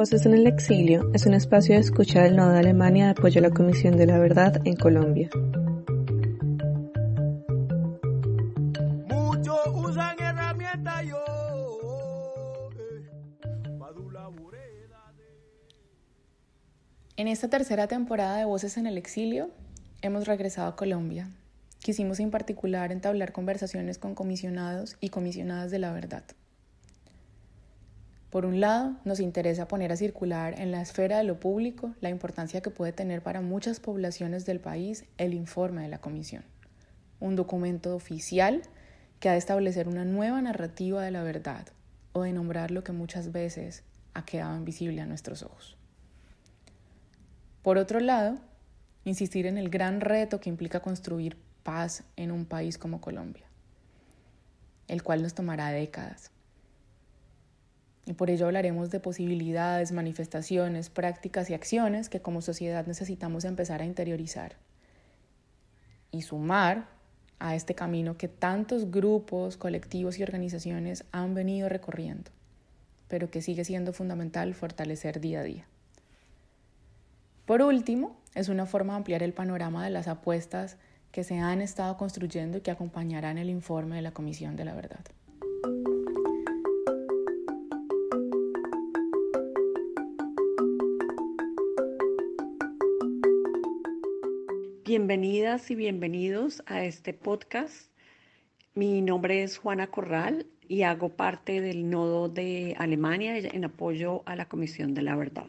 Voces en el Exilio es un espacio de escucha del Nodo de Alemania de apoyo a la Comisión de la Verdad en Colombia. En esta tercera temporada de Voces en el Exilio hemos regresado a Colombia. Quisimos en particular entablar conversaciones con comisionados y comisionadas de la verdad. Por un lado, nos interesa poner a circular en la esfera de lo público la importancia que puede tener para muchas poblaciones del país el informe de la Comisión, un documento oficial que ha de establecer una nueva narrativa de la verdad o de nombrar lo que muchas veces ha quedado invisible a nuestros ojos. Por otro lado, insistir en el gran reto que implica construir paz en un país como Colombia, el cual nos tomará décadas y por ello hablaremos de posibilidades, manifestaciones, prácticas y acciones que como sociedad necesitamos empezar a interiorizar y sumar a este camino que tantos grupos, colectivos y organizaciones han venido recorriendo, pero que sigue siendo fundamental fortalecer día a día. Por último, es una forma de ampliar el panorama de las apuestas que se han estado construyendo y que acompañarán el informe de la Comisión de la Verdad. Bienvenidas y bienvenidos a este podcast. Mi nombre es Juana Corral y hago parte del nodo de Alemania en apoyo a la Comisión de la Verdad.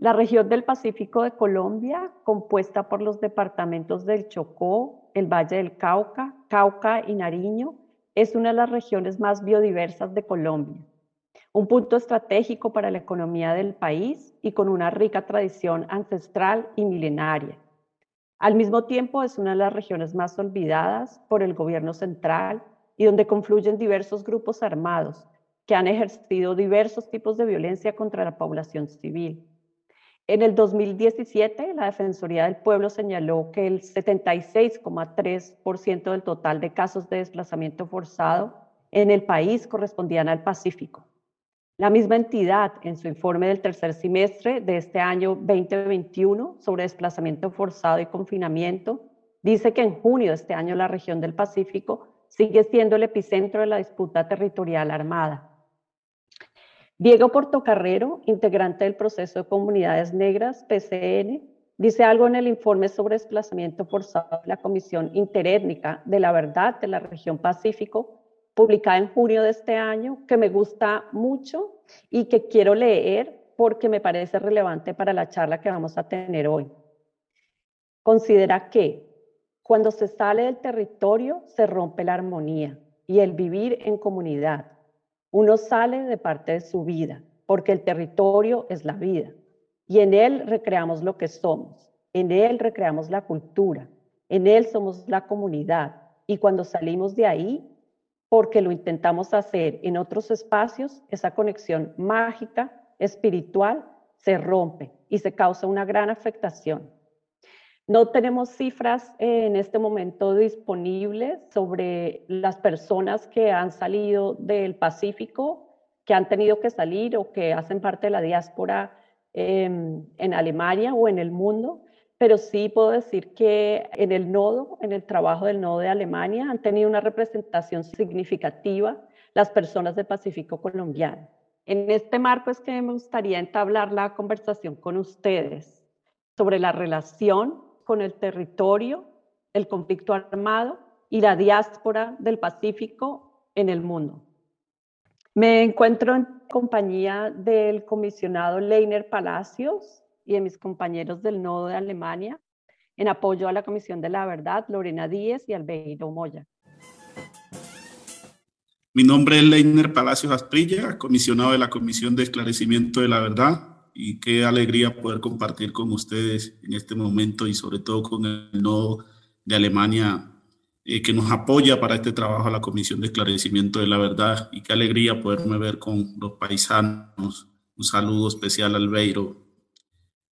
La región del Pacífico de Colombia, compuesta por los departamentos del Chocó, el Valle del Cauca, Cauca y Nariño, es una de las regiones más biodiversas de Colombia un punto estratégico para la economía del país y con una rica tradición ancestral y milenaria. Al mismo tiempo es una de las regiones más olvidadas por el gobierno central y donde confluyen diversos grupos armados que han ejercido diversos tipos de violencia contra la población civil. En el 2017, la Defensoría del Pueblo señaló que el 76,3% del total de casos de desplazamiento forzado en el país correspondían al Pacífico. La misma entidad, en su informe del tercer semestre de este año 2021 sobre desplazamiento forzado y confinamiento, dice que en junio de este año la región del Pacífico sigue siendo el epicentro de la disputa territorial armada. Diego Portocarrero, integrante del proceso de comunidades negras, PCN, dice algo en el informe sobre desplazamiento forzado de la Comisión Interétnica de la Verdad de la región Pacífico, publicada en junio de este año, que me gusta mucho y que quiero leer porque me parece relevante para la charla que vamos a tener hoy. Considera que cuando se sale del territorio se rompe la armonía y el vivir en comunidad. Uno sale de parte de su vida, porque el territorio es la vida. Y en él recreamos lo que somos, en él recreamos la cultura, en él somos la comunidad. Y cuando salimos de ahí, porque lo intentamos hacer en otros espacios, esa conexión mágica, espiritual, se rompe y se causa una gran afectación. No tenemos cifras en este momento disponibles sobre las personas que han salido del Pacífico, que han tenido que salir o que hacen parte de la diáspora em, en Alemania o en el mundo, pero sí puedo decir que en el nodo, en el trabajo del nodo de Alemania, han tenido una representación significativa las personas del Pacífico colombiano. En este marco es que me gustaría entablar la conversación con ustedes sobre la relación con el territorio, el conflicto armado y la diáspora del Pacífico en el mundo. Me encuentro en compañía del comisionado Leiner Palacios, y de mis compañeros del Nodo de Alemania en apoyo a la Comisión de la Verdad, Lorena Díez y Albeiro Moya. Mi nombre es Leiner Palacios Asprilla, comisionado de la Comisión de Esclarecimiento de la Verdad, y qué alegría poder compartir con ustedes en este momento y sobre todo con el Nodo de Alemania eh, que nos apoya para este trabajo a la Comisión de Esclarecimiento de la Verdad y qué alegría poderme ver con los paisanos. Un saludo especial a Albeiro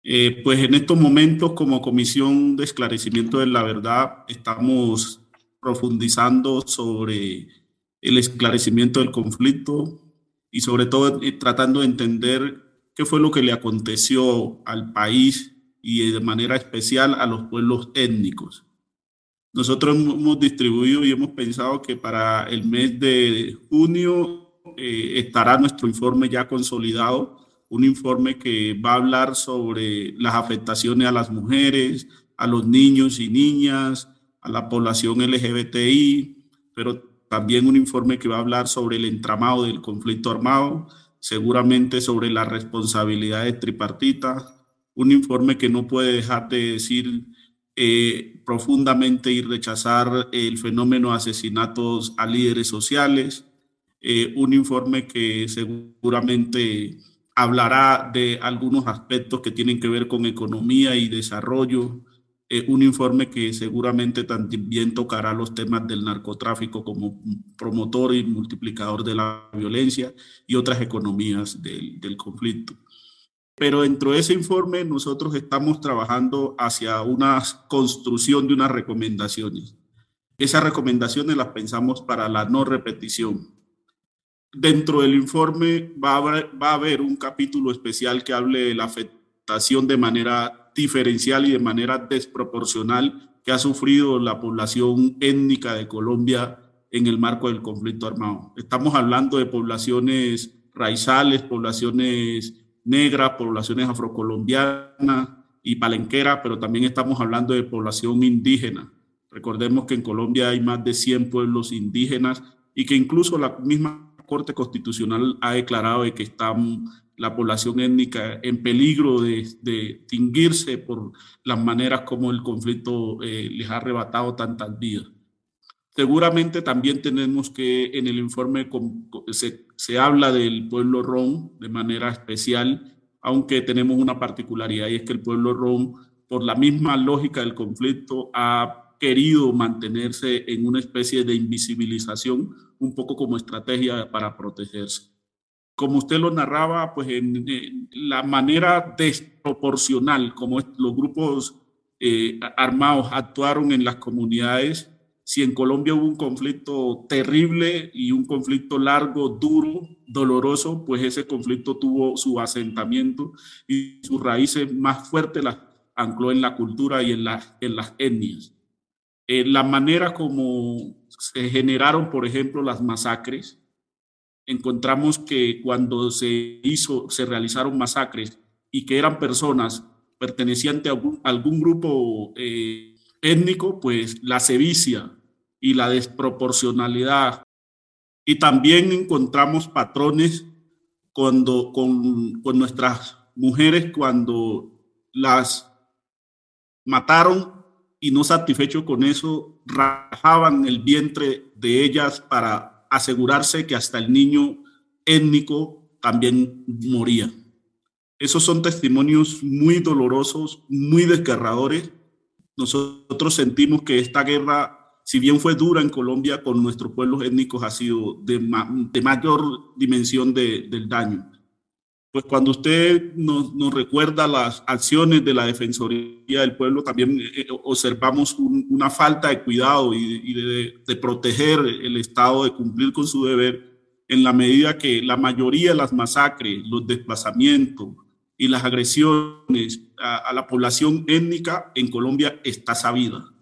eh, pues en estos momentos como Comisión de Esclarecimiento de la Verdad estamos profundizando sobre el esclarecimiento del conflicto y sobre todo eh, tratando de entender qué fue lo que le aconteció al país y de manera especial a los pueblos étnicos. Nosotros hemos distribuido y hemos pensado que para el mes de junio eh, estará nuestro informe ya consolidado, un informe que va a hablar sobre las afectaciones a las mujeres, a los niños y niñas, a la población LGBTI, pero también un informe que va a hablar sobre el entramado del conflicto armado, seguramente sobre las responsabilidades tripartitas, un informe que no puede dejar de decir eh, profundamente y rechazar el fenómeno de asesinatos a líderes sociales, eh, un informe que seguramente hablará de algunos aspectos que tienen que ver con economía y desarrollo, eh, un informe que seguramente también tocará los temas del narcotráfico como promotor y multiplicador de la violencia y otras economías del, del conflicto. Pero dentro de ese informe nosotros estamos trabajando hacia una construcción de unas recomendaciones. Esas recomendaciones las pensamos para la no repetición. Dentro del informe va a, haber, va a haber un capítulo especial que hable de la afectación de manera diferencial y de manera desproporcional que ha sufrido la población étnica de Colombia en el marco del conflicto armado. Estamos hablando de poblaciones raizales, poblaciones negras, poblaciones afrocolombianas y palenqueras, pero también estamos hablando de población indígena. Recordemos que en Colombia hay más de 100 pueblos indígenas y que incluso la misma Corte Constitucional ha declarado de que están la población étnica en peligro de, de por las maneras como el conflicto eh, les ha arrebatado tantas vidas. Seguramente también tenemos que en el informe se, se habla del pueblo rom de manera especial, aunque tenemos una particularidad y es que el pueblo rom, por la misma lógica del conflicto, ha querido mantenerse en una especie de invisibilización, un poco como estrategia para protegerse como usted lo narraba, pues en, la manera desproporcional como los grupos eh, armados actuaron en las comunidades. Si en Colombia hubo un conflicto terrible y un conflicto largo, duro, doloroso, pues ese conflicto tuvo su asentamiento y sus raíces más fuertes las ancló en la cultura y en, en las etnias. Eh, la manera como se generaron, por ejemplo, las masacres, encontramos que cuando se hizo, se realizaron masacres y que eran personas pertenecientes a algún, grupo eh, étnico, pues la sevicia y la desproporcionalidad. Y también encontramos patrones cuando, con, con nuestras mujeres cuando las mataron y no satisfechos con eso, rajaban el vientre de ellas para asegurarse que hasta el niño étnico también moría. Esos son testimonios muy dolorosos, muy desgarradores. Nosotros sentimos que esta guerra, si bien fue dura en Colombia, con nuestros pueblos étnicos ha sido de, mayor dimensión del daño. Pues cuando usted nos, recuerda las acciones de la Defensoría del Pueblo, también eh, observamos una falta de cuidado y, de, proteger el Estado, de cumplir con su deber, en la medida que la mayoría de las masacres, los desplazamientos y las agresiones a, a la población étnica en Colombia está sabida.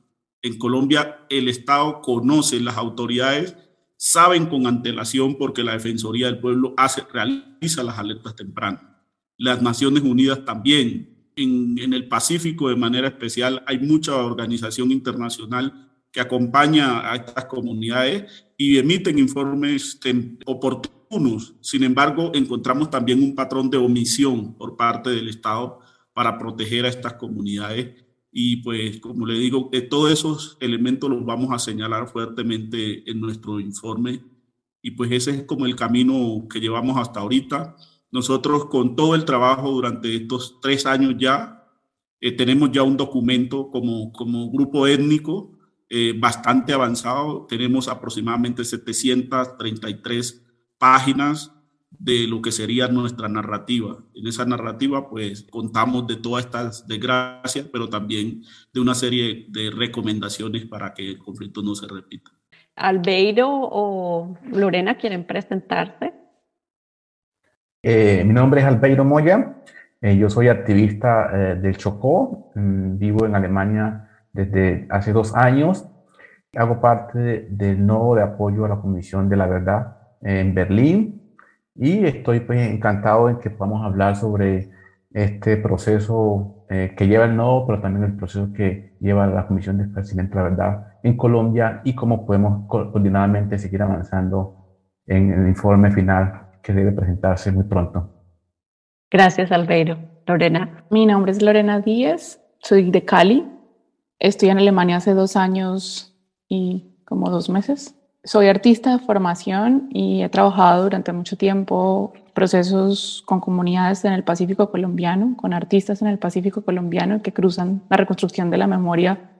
En Colombia el Estado conoce, las autoridades saben con antelación porque la Defensoría del Pueblo hace, realiza las alertas tempranas. Las Naciones Unidas también. En, en el Pacífico de manera especial hay mucha organización internacional que acompaña a estas comunidades y emiten informes oportunos. Sin embargo, encontramos también un patrón de omisión por parte del Estado para proteger a estas comunidades y pues, como le digo, que todos esos elementos los vamos a señalar fuertemente en nuestro informe. Y pues ese es como el camino que llevamos hasta ahorita. Nosotros con todo el trabajo durante estos tres años ya, eh, tenemos ya un documento como, como grupo étnico eh, bastante avanzado. Tenemos aproximadamente 733 páginas de lo que sería nuestra narrativa. En esa narrativa, pues contamos de todas estas desgracias, pero también de una serie de recomendaciones para que el conflicto no se repita. Albeiro o Lorena quieren presentarse. Eh, mi nombre es Albeiro Moya, eh, yo soy activista eh, del Chocó, mm, vivo en Alemania desde hace dos años, hago parte del nodo de apoyo a la Comisión de la Verdad en Berlín y estoy pues, encantado en que podamos hablar sobre este proceso que lleva el nodo, pero también el proceso que lleva la Comisión de Esclarecimiento de la Verdad en Colombia y cómo podemos coordinadamente seguir avanzando en el informe final que debe presentarse muy pronto. Gracias, Albeiro. Lorena. Mi nombre es Lorena Díaz, soy de Cali. Estoy en Alemania hace dos años y como dos meses. Soy artista de formación y he trabajado durante mucho tiempo procesos con comunidades en el Pacífico colombiano, con artistas en el Pacífico colombiano que cruzan la reconstrucción de la memoria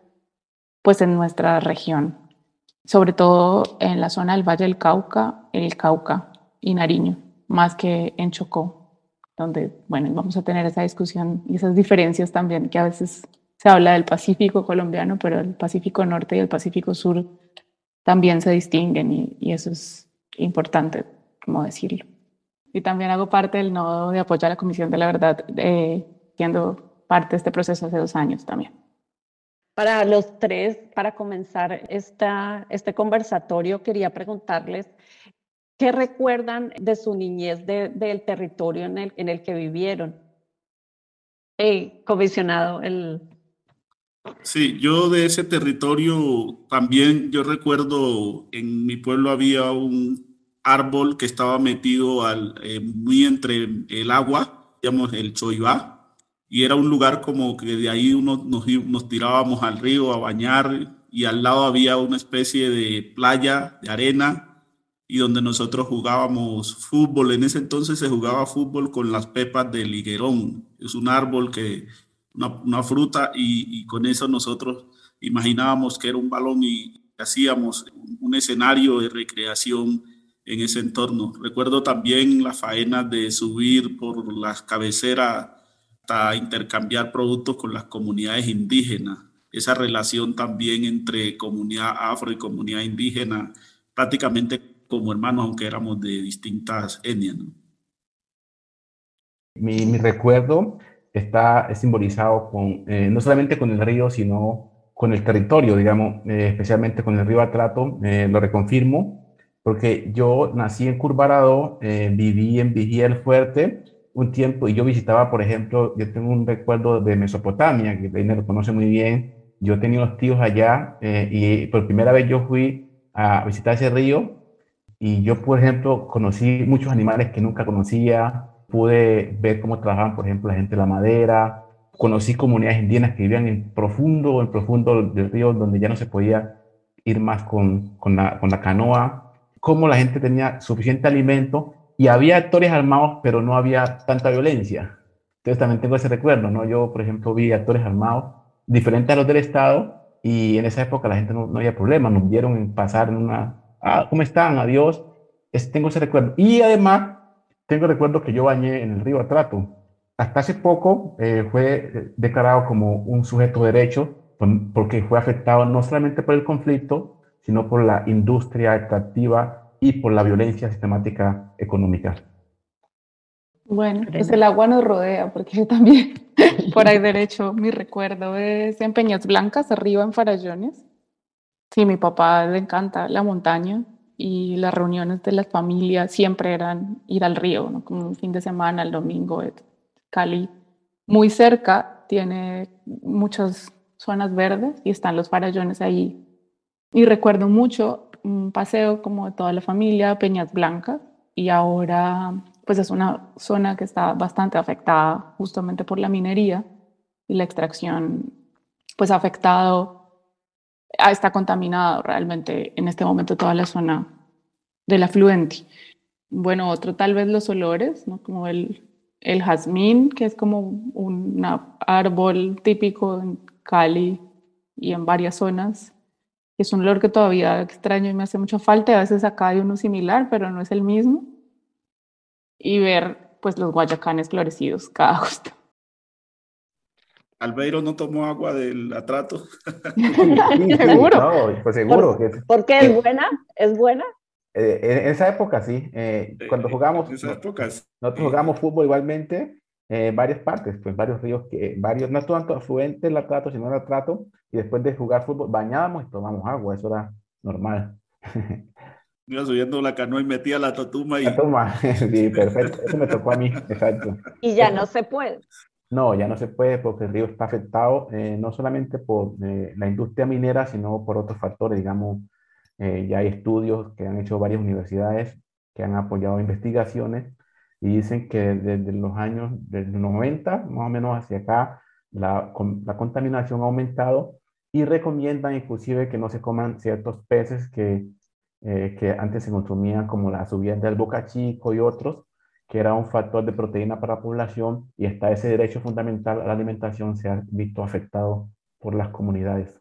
pues en nuestra región, sobre todo en la zona del Valle del Cauca, el Cauca y Nariño, más que en Chocó, donde, bueno, vamos a tener esa discusión y esas diferencias también, que a veces se habla del Pacífico colombiano, pero el Pacífico Norte y el Pacífico Sur también se distinguen y, y eso es importante, como decirlo. Y también hago parte del nodo de apoyo a la Comisión de la Verdad, eh, siendo parte de este proceso hace dos años también. Para los tres, para comenzar esta, este conversatorio, quería preguntarles qué recuerdan de su niñez del territorio en el, en el que vivieron. Hey, comisionado, el... Sí, yo de ese territorio también, yo recuerdo en mi pueblo había un árbol que estaba metido eh, muy entre el agua, digamos el choibá, y era un lugar como que de ahí uno, nos, nos tirábamos al río a bañar y al lado había una especie de playa de arena y donde nosotros jugábamos fútbol. En ese entonces se jugaba fútbol con las pepas del higuerón. Es un árbol que, una, fruta y, con eso nosotros imaginábamos que era un balón y hacíamos un escenario de recreación en ese entorno. Recuerdo también la faena de subir por las cabeceras intercambiar productos con las comunidades indígenas. Esa relación también entre comunidad afro y comunidad indígena, prácticamente como hermanos, aunque éramos de distintas etnias. Mi, recuerdo está simbolizado con, eh, no solamente con el río, sino con el territorio, digamos, eh, especialmente con el río Atrato, eh, lo reconfirmo, porque yo nací en Curvarado, viví en Vigía el Fuerte, un tiempo y yo visitaba, por ejemplo, yo tengo un recuerdo de Mesopotamia, que Reina lo conoce muy bien. Yo tenía unos tíos allá eh, y por primera vez yo fui a visitar ese río y yo, por ejemplo, conocí muchos animales que nunca conocía. Pude ver cómo trabajaban, por ejemplo, la gente de la madera. Conocí comunidades indígenas que vivían en profundo, en profundo del río, donde ya no se podía ir más con, con, la, con la canoa. Cómo la gente tenía suficiente alimento y había actores armados, pero no había tanta violencia. Entonces también tengo ese recuerdo, ¿no? Yo, por ejemplo, vi actores armados diferentes a los del Estado y en esa época la gente no, no había problema, nos vieron pasar en una, ah, ¿cómo están? Adiós. Es, tengo ese recuerdo. Y además, tengo recuerdo que yo bañé en el río Atrato. Hasta hace poco eh, fue declarado como un sujeto de derecho porque fue afectado no solamente por el conflicto, sino por la industria extractiva y por la violencia sistemática económica. Bueno, pues el agua nos rodea, porque yo también, por ahí derecho, mi recuerdo es en Peñas Blancas, arriba en Farallones. Sí, mi papá le encanta la montaña y las reuniones de las familias siempre eran ir al río, ¿no? como un fin de semana, el domingo, Cali. Muy cerca tiene muchas zonas verdes y están los farallones ahí. Y recuerdo mucho un paseo como de toda la familia, Peñas Blancas, y ahora pues es una zona que está bastante afectada justamente por la minería y la extracción, pues ha afectado, está contaminado realmente en este momento toda la zona del afluente. Bueno, otro tal vez los olores, ¿no? como el, el jazmín, que es como un árbol típico en Cali y en varias zonas es un olor que todavía extraño y me hace mucha falta. A veces acá hay uno similar, pero no es el mismo. y ver pues los guayacanes florecidos cada agosto. Albeiro no tomó agua del atrato. seguro. pues seguro. ¿Por, qué es buena? ¿Es buena? Eh, en esa época sí. Eh, cuando jugamos, épocas, nosotros jugamos fútbol igualmente en varias partes, pues varios ríos, que, varios, no tanto afluentes el atrato, sino el atrato, y después de jugar fútbol bañábamos y tomamos agua, eso era normal. Iba subiendo la canoa y metía la totuma y... La toma, sí, perfecto, eso me tocó a mí, exacto. Y ya no se puede. No, ya no se puede porque el río está afectado eh, no solamente por eh, la industria minera, sino por otros factores. Digamos, eh, ya hay estudios que han hecho varias universidades que han apoyado investigaciones y dicen que desde los años, los 90, más o menos hacia acá, la, la contaminación ha aumentado y recomiendan inclusive que no se coman ciertos peces que, que antes se consumían como la subida del boca chico y otros, que era un factor de proteína para la población y hasta ese derecho fundamental a la alimentación se ha visto afectado por las comunidades.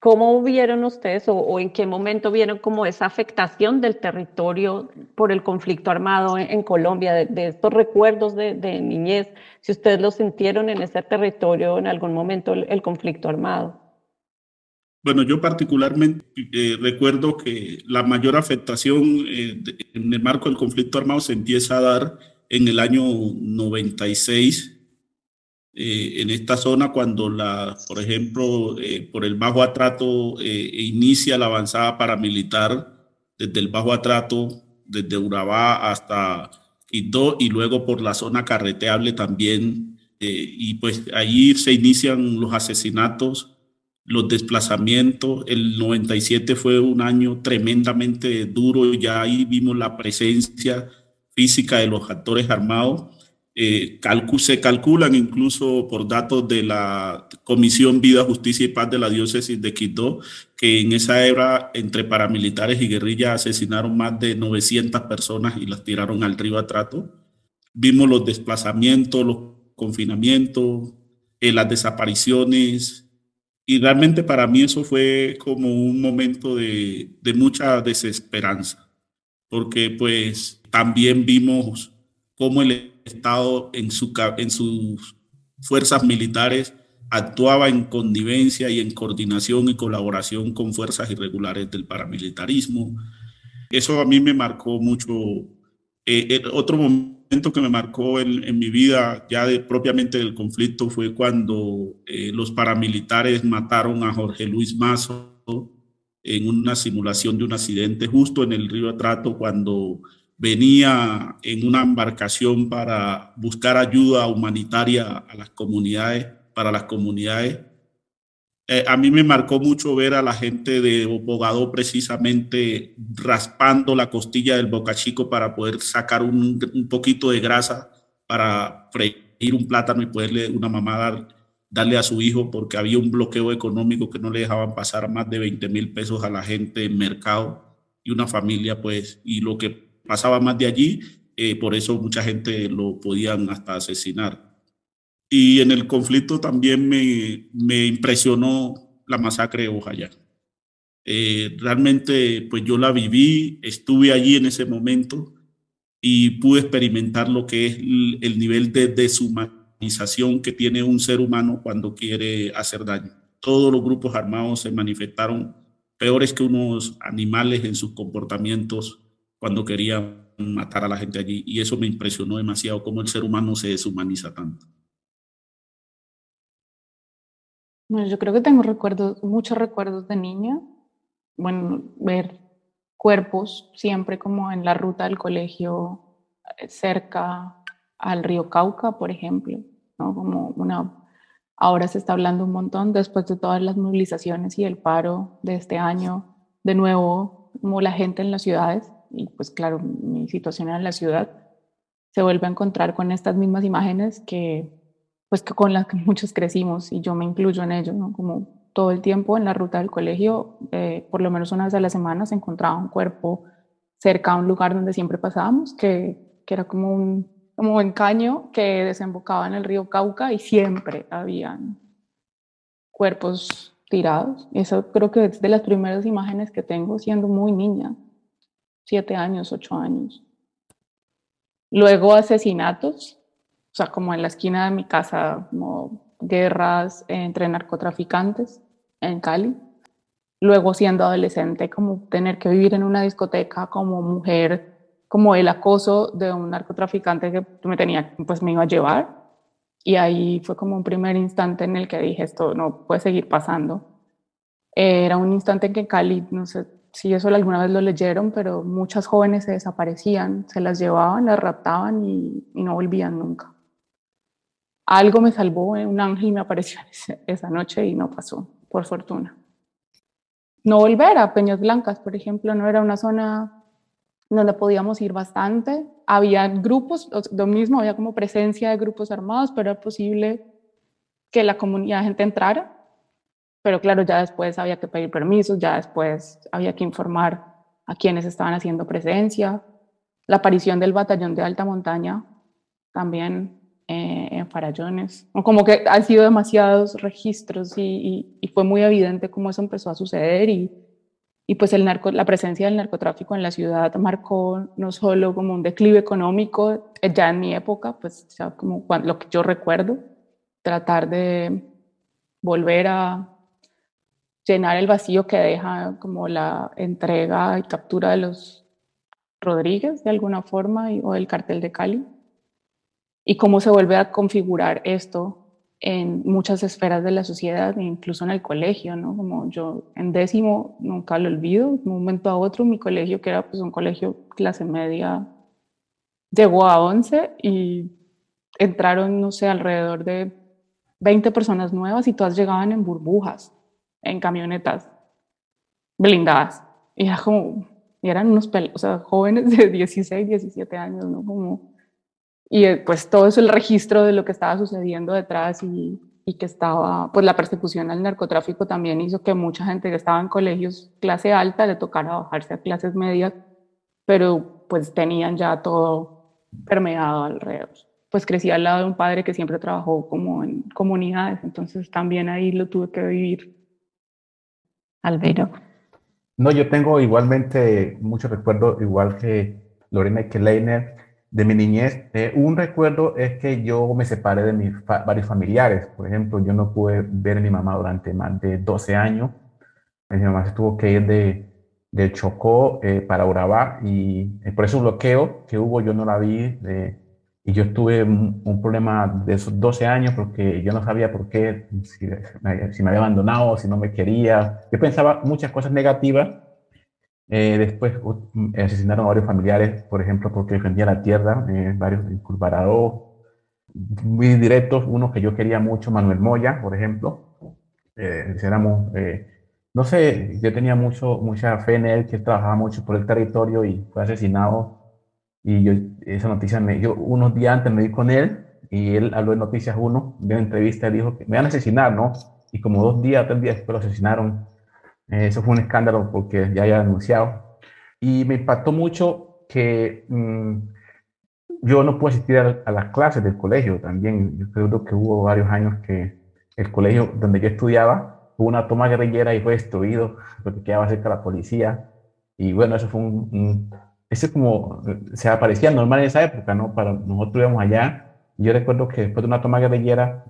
¿Cómo vieron ustedes o, en qué momento vieron como esa afectación del territorio por el conflicto armado en, Colombia, de, estos recuerdos de, niñez, si ustedes lo sintieron en ese territorio en algún momento el conflicto armado? Bueno, yo particularmente eh, recuerdo que la mayor afectación eh, en el marco del conflicto armado se empieza a dar en el año 96, eh, en esta zona cuando, la, por ejemplo, por el Bajo Atrato inicia la avanzada paramilitar desde el Bajo Atrato, desde Urabá hasta Quito y luego por la zona carreteable también. y pues allí se inician los asesinatos los desplazamientos. El 97 fue un año tremendamente duro, ya ahí vimos la presencia física de los actores armados. Eh, se calculan incluso por datos de la Comisión Vida, Justicia y Paz de la Diócesis de Quito, que en esa era entre paramilitares y guerrillas asesinaron más de 900 personas y las tiraron al río Atrato. Vimos los desplazamientos, los confinamientos, eh, las desapariciones, y realmente para mí eso fue como un momento de, de mucha desesperanza, porque pues también vimos cómo el Estado en, su, en sus fuerzas militares actuaba en connivencia y en coordinación y colaboración con fuerzas irregulares del paramilitarismo. Eso a mí me marcó mucho. Eh, otro momento que me marcó en, mi vida, ya de, propiamente del conflicto, fue cuando eh, los paramilitares mataron a Jorge Luis Mazo en una simulación de un accidente justo en el río Atrato cuando venía en una embarcación para buscar ayuda humanitaria a las comunidades, para las comunidades eh, a mí me marcó mucho ver a la gente de Bogado precisamente raspando la costilla del boca chico para poder sacar un, poquito de grasa para freír un plátano y poderle una mamá darle a su hijo porque había un bloqueo económico que no le dejaban pasar más de 20 mil pesos a la gente en mercado y una familia pues y lo que pasaba más de allí, eh, por eso mucha gente lo podían hasta asesinar. Y en el conflicto también me, me impresionó la masacre de Ojayá. Eh, realmente, pues yo la viví, estuve allí en ese momento y pude experimentar lo que es el, nivel de deshumanización que tiene un ser humano cuando quiere hacer daño. Todos los grupos armados se manifestaron peores que unos animales en sus comportamientos cuando querían matar a la gente allí. Y eso me impresionó demasiado, cómo el ser humano se deshumaniza tanto. Bueno, yo creo que tengo recuerdos, muchos recuerdos de niña. Bueno, ver cuerpos siempre como en la ruta del colegio eh, cerca al río Cauca, por ejemplo, ¿no? Como una ahora se está hablando un montón después de todas las movilizaciones y el paro de este año, de nuevo, como la gente en las ciudades y pues claro, mi situación en la ciudad se vuelve a encontrar con estas mismas imágenes que pues que con las que muchos crecimos y yo me incluyo en ello. Como todo el tiempo en la ruta del colegio, eh, por lo menos una vez a la semana se encontraba un cuerpo cerca a un lugar donde siempre pasábamos, que, que era como un, como un caño que desembocaba en el río Cauca y siempre habían cuerpos tirados. Eso creo que es de las primeras imágenes que tengo siendo muy niña, siete años, ocho años. Luego asesinatos, sea, como en la esquina de mi casa, como guerras entre narcotraficantes en Cali. Luego siendo adolescente, como tener que vivir en una discoteca como mujer, como el acoso de un narcotraficante que me tenía, pues me iba a llevar. Y ahí fue como un primer instante en el que dije, esto no puede seguir pasando. Era un instante en que Cali, no sé si eso alguna vez lo leyeron, pero muchas jóvenes se desaparecían, se las llevaban, las raptaban y, y no volvían nunca algo me salvó, eh, un ángel me apareció esa noche y no pasó, por fortuna. No volver a Peñas Blancas, por ejemplo, no era una zona donde podíamos ir bastante. Había grupos, lo mismo, había como presencia de grupos armados, pero era posible que la comunidad, gente entrara. Pero claro, ya después había que pedir permisos, ya después había que informar a quienes estaban haciendo presencia. La aparición del batallón de alta montaña también eh, en Farallones. Como que han sido demasiados registros y, fue muy evidente cómo eso empezó a suceder y, y pues el narco, la presencia del narcotráfico en la ciudad marcó no solo como un declive económico, eh, ya en mi época, pues ya como lo que yo recuerdo, tratar de volver a llenar el vacío que deja como la entrega y captura de los Rodríguez de alguna forma o el cartel de Cali y cómo se vuelve a configurar esto en muchas esferas de la sociedad, incluso en el colegio, ¿no? Como yo en décimo, nunca lo olvido, de un momento a otro, mi colegio, que era pues un colegio clase media, llegó a 11 y entraron, no sé, alrededor de 20 personas nuevas y todas llegaban en burbujas, en camionetas blindadas. Y era como, y eran unos, o sea, jóvenes de 16, 17 años, ¿no? Como y eh, pues todo eso el registro de lo que estaba sucediendo detrás y, y, que estaba, pues la persecución al narcotráfico también hizo que mucha gente que estaba en colegios clase alta le tocara bajarse a clases medias, pero pues tenían ya todo permeado alrededor. Pues crecí al lado de un padre que siempre trabajó como en comunidades, entonces también ahí lo tuve que vivir. Alvero. No, yo tengo igualmente mucho recuerdo, igual que Lorena y que Leiner, de mi niñez, eh, un recuerdo es que yo me separé de mis varios familiares. Por ejemplo, yo no pude ver a mi mamá durante más de 12 años. Mi mamá se tuvo que ir de, de Chocó eh, para Urabá y por ese bloqueo que hubo yo no la vi. y yo tuve un, problema de esos 12 años porque yo no sabía por qué, si me había abandonado, si no me quería. Yo pensaba muchas cosas negativas eh, después asesinaron a varios familiares, por ejemplo, porque defendía la tierra, eh, varios inculparados muy directos, uno que yo quería mucho, Manuel Moya, por ejemplo. Eh, éramos, eh, no sé, yo tenía mucho, mucha fe en él, que trabajaba mucho por el territorio y fue asesinado. Y yo, esa noticia, me, yo unos días antes me di con él y él habló en Noticias 1, de una entrevista, dijo que me van a asesinar, ¿no? Y como dos días, tres días después lo asesinaron eso fue un escándalo porque ya había anunciado. Y me impactó mucho que mm, yo no pude asistir a, las clases del colegio también. Yo creo que hubo varios años que el colegio donde yo estudiaba hubo una toma guerrillera y fue destruido porque quedaba cerca de la policía. Y bueno, eso fue un, ese como se aparecía normal en esa época, ¿no? Para nosotros íbamos allá. Yo recuerdo que después de una toma guerrillera,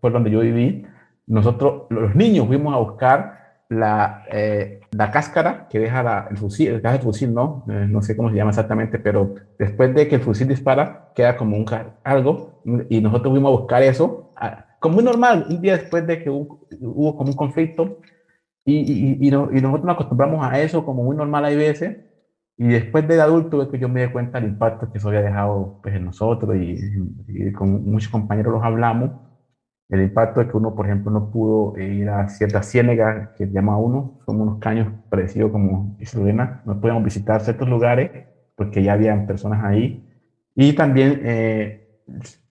fue donde yo viví, nosotros, los niños, fuimos a buscar la, eh, la cáscara que deja el fusil, el de fusil, ¿no? Eh, no sé cómo se llama exactamente, pero después de que el fusil dispara, queda como un algo, y nosotros fuimos a buscar eso, como muy normal, un día después de que hubo, hubo como un conflicto, y, y, y, nosotros nos acostumbramos a eso como muy normal hay veces, y después de adulto es que yo me di cuenta del impacto que eso había dejado pues, en nosotros, y, y con muchos compañeros los hablamos, el impacto de que uno, por ejemplo, no pudo ir a ciertas ciénegas que llama uno, son unos caños parecidos como Islorena, no podíamos visitar ciertos lugares porque ya habían personas ahí. Y también eh,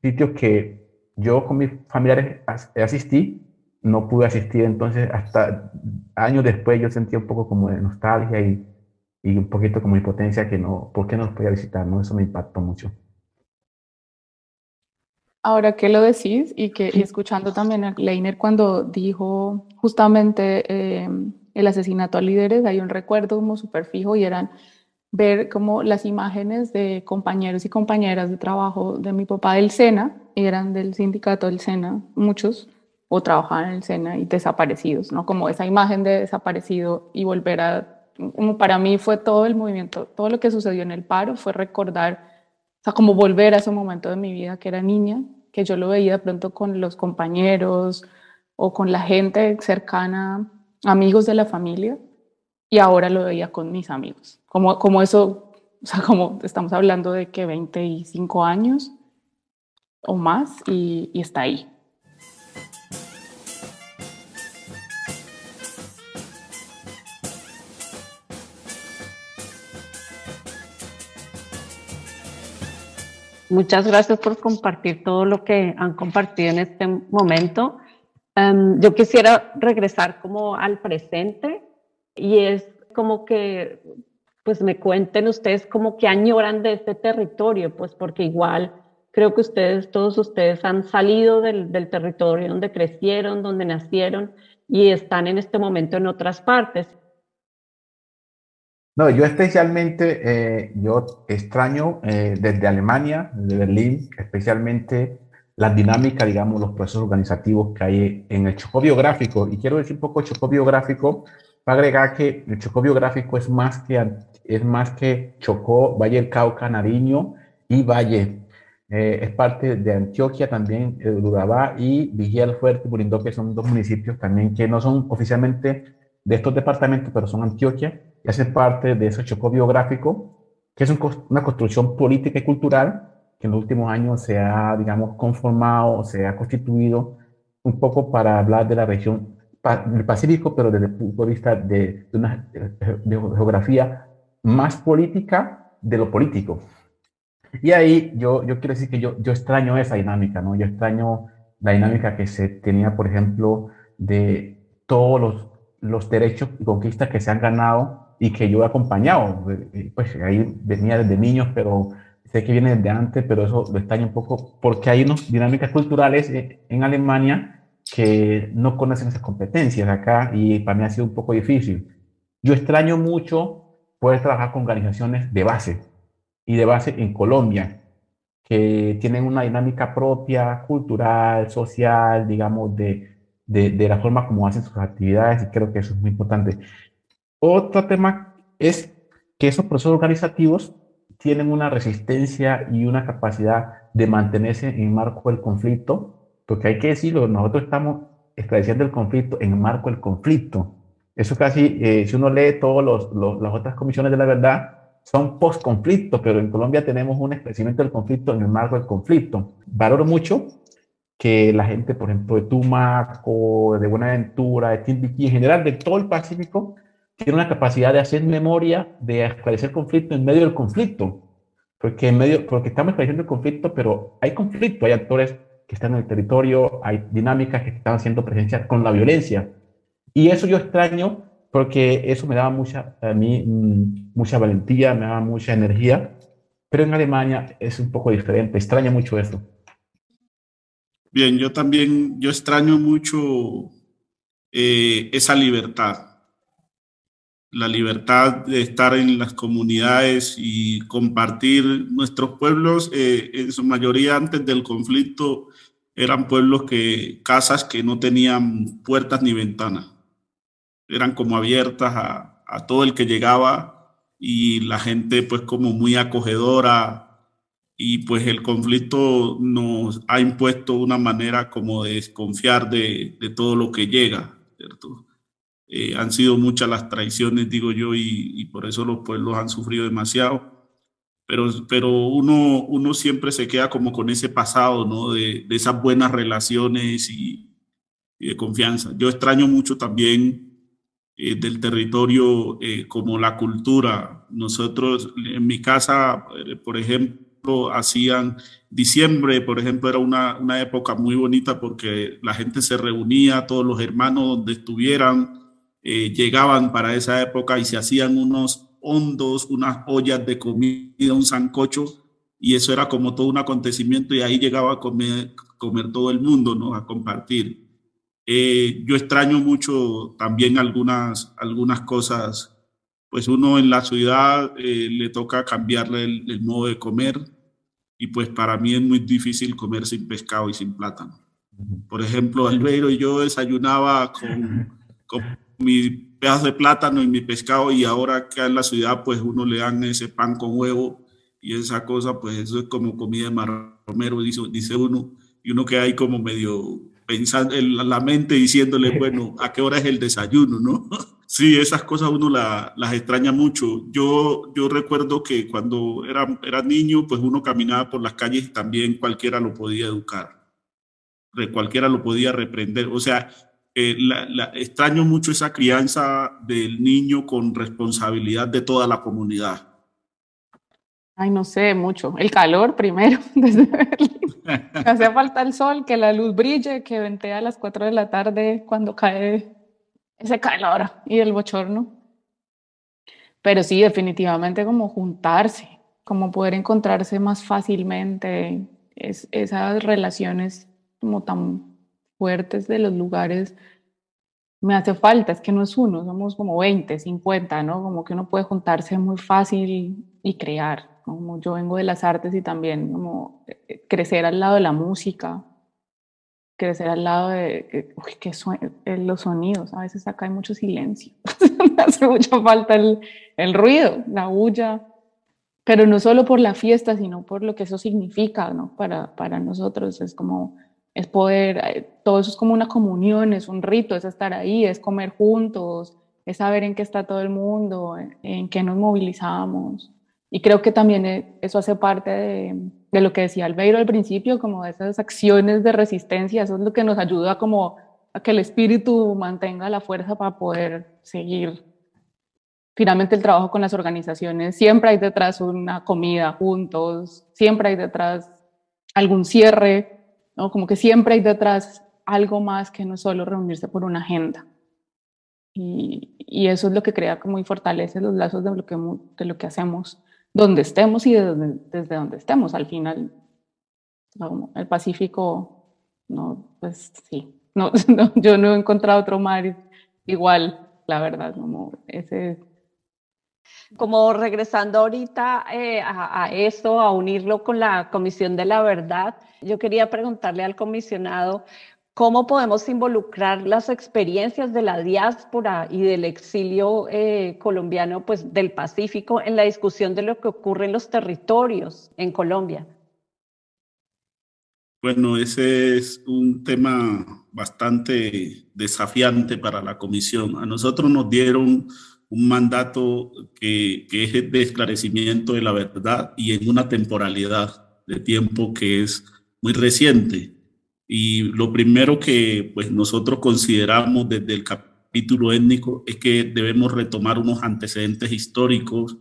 sitios que yo con mis familiares asistí, no pude asistir, entonces hasta años después yo sentía un poco como de nostalgia y, y un poquito como impotencia que no, ¿por qué no los podía visitar? No? Eso me impactó mucho. Ahora que lo decís y que escuchando también a Leiner cuando dijo justamente eh, el asesinato a líderes, hay un recuerdo como súper fijo y eran ver como las imágenes de compañeros y compañeras de trabajo de mi papá del SENA, eran del sindicato del SENA, muchos, o trabajaban en el SENA y desaparecidos, ¿no? Como esa imagen de desaparecido y volver a, como para mí fue todo el movimiento, todo lo que sucedió en el paro fue recordar o sea, como volver a ese momento de mi vida que era niña, que yo lo veía de pronto con los compañeros o con la gente cercana, amigos de la familia, y ahora lo veía con mis amigos. Como, como eso, o sea, como estamos hablando de que 25 años o más y, y está ahí. Muchas gracias por compartir todo lo que han compartido en este momento. Em, yo quisiera regresar como al presente y es como que pues me cuenten ustedes como que añoran de este territorio, pues porque igual creo que ustedes, todos ustedes han salido del, del territorio donde crecieron, donde nacieron y están en este momento en otras partes. No, yo especialmente, eh, yo extraño eh, desde Alemania, desde Berlín, especialmente la dinámica, digamos, los procesos organizativos que hay en el Chocó biográfico. Y quiero decir un poco Chocó biográfico, para agregar que el Chocó biográfico es más que, es más que Chocó, Valle del Cauca, Nariño y Valle. Eh, es parte de Antioquia también, Urabá y Vigía del Fuerte, Burindó, que son dos municipios también que no son oficialmente de estos departamentos, pero son Antioquia y hace parte de ese Chocó biográfico, que es una construcción política y cultural que en los últimos años se ha, digamos, conformado, se ha constituido un poco para hablar de la región del Pacífico, pero desde el punto de vista de, una geografía más política de lo político. Y ahí yo, yo quiero decir que yo, yo extraño esa dinámica, ¿no? Yo extraño la dinámica que se tenía, por ejemplo, de todos los, los derechos y conquistas que se han ganado y que yo he acompañado. Pues ahí venía desde niños, pero sé que viene desde antes, pero eso lo extraño un poco porque hay unas dinámicas culturales en Alemania que no conocen esas competencias acá y para mí ha sido un poco difícil. Yo extraño mucho poder trabajar con organizaciones de base y de base en Colombia, que tienen una dinámica propia, cultural, social, digamos, de, de, de la forma como hacen sus actividades y creo que eso es muy importante. Otro tema es que esos procesos organizativos tienen una resistencia y una capacidad de mantenerse en marco del conflicto, porque hay que decirlo, nosotros estamos esclareciendo el conflicto en marco del conflicto. Eso casi, eh, si uno lee todas las otras comisiones de la verdad, son post-conflicto, pero en Colombia tenemos un esclarecimiento del conflicto en el marco del conflicto. Valoro mucho que la gente, por ejemplo, de Tumaco, de Buenaventura, de Timbiquí, en general de todo el Pacífico, tiene una capacidad de hacer memoria, de esclarecer conflicto en medio del conflicto. Porque, en medio, porque estamos esclareciendo el conflicto, pero hay conflicto, hay actores que están en el territorio, hay dinámicas que están haciendo presencia con la violencia. Y eso yo extraño porque eso me daba mucha, a mí, mm, mucha valentía, me daba mucha energía, pero en Alemania es un poco diferente, extraño mucho eso. Bien, yo también, yo extraño mucho eh, esa libertad la libertad de estar en las comunidades y compartir nuestros pueblos, eh, en su mayoría antes del conflicto eran pueblos que, casas que no tenían puertas ni ventanas, eran como abiertas a, a todo el que llegaba y la gente pues como muy acogedora y pues el conflicto nos ha impuesto una manera como de desconfiar de, de todo lo que llega, ¿cierto? Eh, han sido muchas las traiciones, digo yo, y, por eso los pueblos han sufrido demasiado. Pero, pero uno, uno siempre se queda como con ese pasado, ¿no? De, de esas buenas relaciones y, de confianza. Yo extraño mucho también eh, del territorio eh, como la cultura. Nosotros, en mi casa, por ejemplo, hacían diciembre, por ejemplo, era una, una época muy bonita porque la gente se reunía, todos los hermanos donde estuvieran, eh, llegaban para esa época y se hacían unos hondos, unas ollas de comida, un sancocho, y eso era como todo un acontecimiento y ahí llegaba a comer, comer todo el mundo, ¿no? A compartir. Eh, yo extraño mucho también algunas, algunas cosas, pues uno en la ciudad eh, le toca cambiarle el, modo de comer y pues para mí es muy difícil comer sin pescado y sin plátano. Por ejemplo, Albeiro y yo desayunaba con, con mi pedazo de plátano y mi pescado y ahora que en la ciudad pues uno le dan ese pan con huevo y esa cosa, pues eso es como comida de marromero, dice, dice uno, y uno que hay como medio pensando en la mente diciéndole, bueno, ¿a qué hora es el desayuno, no? Sí, esas cosas uno las extraña mucho. Yo, yo recuerdo que cuando era, era niño, pues uno caminaba por las calles y también cualquiera lo podía educar, cualquiera lo podía reprender. O sea, eh, la, extraño mucho esa crianza del niño con responsabilidad de toda la comunidad. Ay, no sé, mucho. El calor primero, desde Hace falta el sol, que la luz brille, que ventea a las 4 de la tarde cuando cae ese calor y el bochorno. Pero sí, definitivamente como juntarse, como poder encontrarse más fácilmente, es, esas relaciones como tan fuertes de los lugares me hace falta, es que no es uno, somos como 20, 50, ¿no? Como que uno puede juntarse muy fácil y crear como yo vengo de las artes y también como eh, crecer al lado de la música, crecer al lado de uy, que eh, los sonidos, a veces acá hay mucho silencio, me hace mucha falta el, el, ruido, la bulla, pero no solo por la fiesta, sino por lo que eso significa ¿no? para, para nosotros, es como, es poder, eh, todo eso es como una comunión, es un rito, es estar ahí, es comer juntos, es saber en qué está todo el mundo, en qué nos movilizamos. Y creo que también eh, eso hace parte de, de, lo que decía Albeiro al principio, como esas acciones de resistencia, eso es lo que nos ayuda como a que el espíritu mantenga la fuerza para poder seguir. Finalmente el trabajo con las organizaciones, siempre hay detrás una comida juntos, siempre hay detrás algún cierre, ¿no? como que siempre hay detrás algo más que no solo reunirse por una agenda. Y, y, eso es lo que crea como y fortalece los lazos de lo que, de lo que hacemos donde estemos y desde donde estemos. Al final, el Pacífico, no, pues sí, no, yo no he encontrado otro mar igual, la verdad, como ese... Como regresando ahorita eh, a, eso, a unirlo con la Comisión de la Verdad, yo quería preguntarle al comisionado ¿Cómo podemos involucrar las experiencias de la diáspora y del exilio eh, colombiano pues, del Pacífico en la discusión de lo que ocurre en los territorios en Colombia? Bueno, ese es un tema bastante desafiante para la comisión. A nosotros nos dieron un mandato que, es de esclarecimiento de la verdad y en una temporalidad de tiempo que es muy reciente. Y lo primero que pues, nosotros consideramos desde el capítulo étnico es que debemos retomar unos antecedentes históricos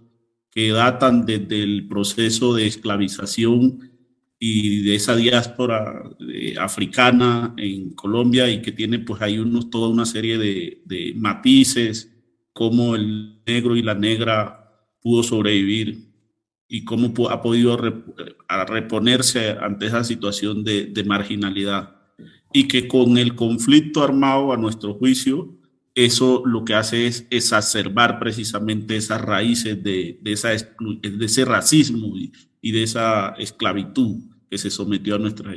que datan desde el proceso de esclavización y de esa diáspora eh, africana en Colombia y que tiene pues ahí unos, toda una serie de, de matices, como el negro y la negra pudo sobrevivir y cómo ha podido reponerse ante esa situación de, marginalidad. Y que con el conflicto armado, a nuestro juicio, eso lo que hace es exacerbar precisamente esas raíces de, de ese racismo y, de esa esclavitud que se sometió a nuestra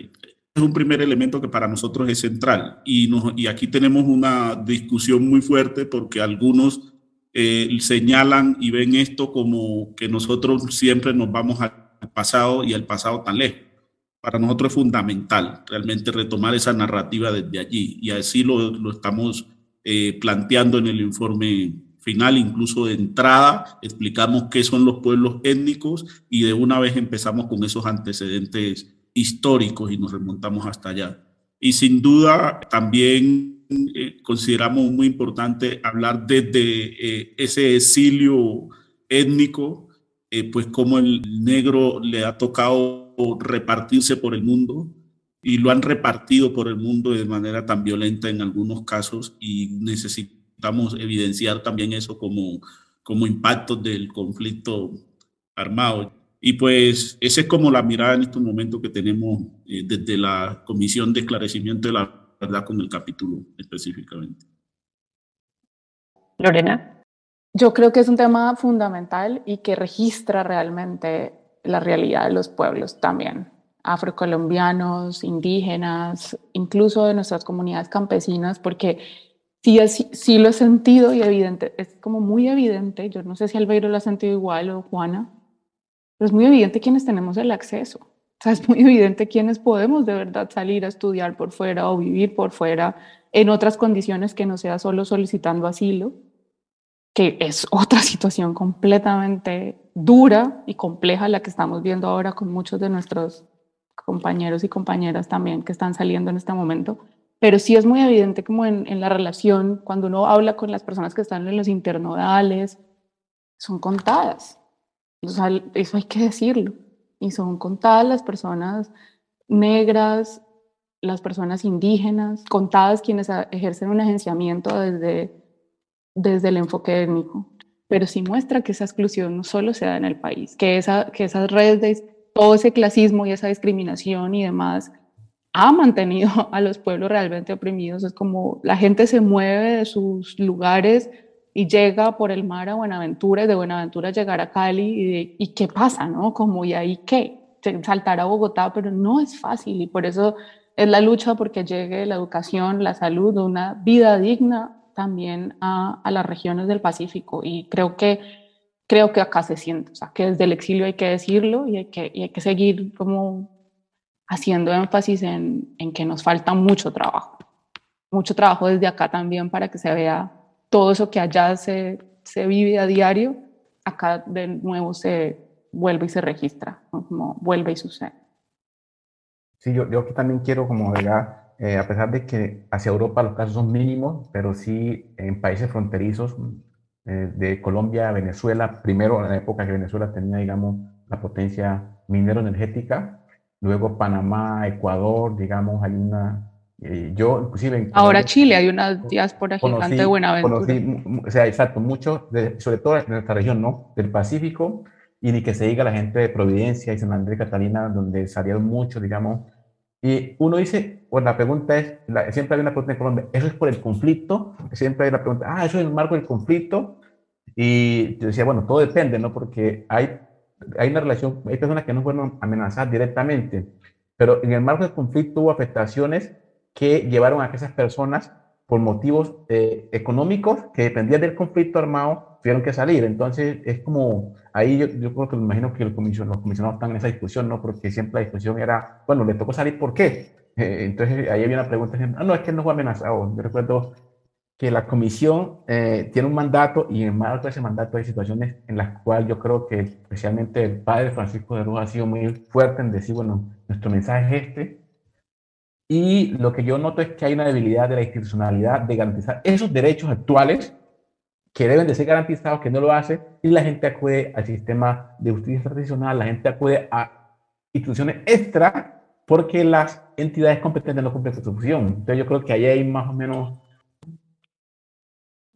Es un primer elemento que para nosotros es central. Y, y aquí tenemos una discusión muy fuerte porque algunos eh, señalan y ven esto como que nosotros siempre nos vamos al pasado y al pasado tan lejos. Para nosotros es fundamental realmente retomar esa narrativa desde allí. Y así lo, lo estamos eh, planteando en el informe final, incluso de entrada, explicamos qué son los pueblos étnicos y de una vez empezamos con esos antecedentes históricos y nos remontamos hasta allá. Y sin duda también eh, consideramos muy importante hablar desde eh, ese exilio étnico, eh, pues como el negro le ha tocado repartirse por el mundo y lo han repartido por el mundo de manera tan violenta en algunos casos y necesitamos evidenciar también eso como, como impacto del conflicto armado. Y pues esa es como la mirada en estos momentos que tenemos eh, desde la Comisión de Esclarecimiento de la Verdad con el capítulo específicamente. Lorena. Yo creo que es un tema fundamental y que registra realmente la realidad de los pueblos también, afrocolombianos, indígenas, incluso de nuestras comunidades campesinas, porque sí, sí lo he sentido y evidente, es como muy evidente, yo no sé si Albeiro lo ha sentido igual o Juana, es muy evidente quienes tenemos el acceso. O sea, es muy evidente quienes podemos de verdad salir a estudiar por fuera o vivir por fuera en otras condiciones que no sea solo solicitando asilo, que es otra situación completamente dura y compleja la que estamos viendo ahora con muchos de nuestros compañeros y compañeras también que están saliendo en este momento. Pero sí es muy evidente como en, en la relación, cuando uno habla con las personas que están en los internodales, son contadas eso hay que decirlo. Y son contadas las personas negras, las personas indígenas, contadas quienes ejercen un agenciamiento desde, desde el enfoque étnico. Pero sí muestra que esa exclusión no solo se da en el país, que, esa, que esas redes de todo ese clasismo y esa discriminación y demás ha mantenido a los pueblos realmente oprimidos. Es como la gente se mueve de sus lugares y llega por el mar a Buenaventura y de Buenaventura llegar a Cali y, qué pasa, ¿no? Como y ahí qué, saltar a Bogotá, pero no es fácil y por eso es la lucha porque llegue la educación, la salud, una vida digna también a, a las regiones del Pacífico y creo que creo que acá se siente, o sea, que desde el exilio hay que decirlo y hay que, y hay que seguir como haciendo énfasis en, en que nos falta mucho trabajo, mucho trabajo desde acá también para que se vea todo eso que allá se, se vive a diario, acá de nuevo se vuelve y se registra, como vuelve y sucede. Sí, yo, yo también quiero como agregar, eh, a pesar de que hacia Europa los casos son mínimos, pero sí en países fronterizos eh, de Colombia, Venezuela, primero en la época que Venezuela tenía, digamos, la potencia minero-energética, luego Panamá, Ecuador, digamos, hay una eh, yo, inclusive... Ahora Chile, hay una diáspora gigante de Buenaventura. Conocí, o sea, exacto, muchos, sobre todo en nuestra región, ¿no? Del Pacífico, y ni que se diga la gente de Providencia y San Andrés Catalina, donde salieron muchos, digamos. Y uno dice, pues la pregunta es, siempre hay una pregunta en Colombia, ¿eso es por el conflicto? Siempre hay la pregunta, ah, eso es el marco del conflicto. Y yo decía, bueno, todo depende, ¿no? Porque hay, hay una relación, hay personas que no fueron amenazadas directamente, pero en el marco del conflicto hubo afectaciones que llevaron a que esas personas, por motivos eh, económicos que dependían del conflicto armado, tuvieron que salir. Entonces, es como, ahí yo, yo creo que me imagino que los comisionados, los comisionados están en esa discusión, ¿no? Porque siempre la discusión era, bueno, le tocó salir, ¿por qué? Eh, entonces, ahí había una pregunta, ah, no, es que no fue amenazado. Yo recuerdo que la comisión eh, tiene un mandato y en marco de ese mandato hay situaciones en las cuales yo creo que especialmente el padre Francisco de Luz ha sido muy fuerte en decir, bueno, nuestro mensaje es este, y lo que yo noto es que hay una debilidad de la institucionalidad de garantizar esos derechos actuales que deben de ser garantizados, que no lo hace, y la gente acude al sistema de justicia tradicional, la gente acude a instituciones extra porque las entidades competentes no cumplen su función. Entonces yo creo que ahí hay más o menos...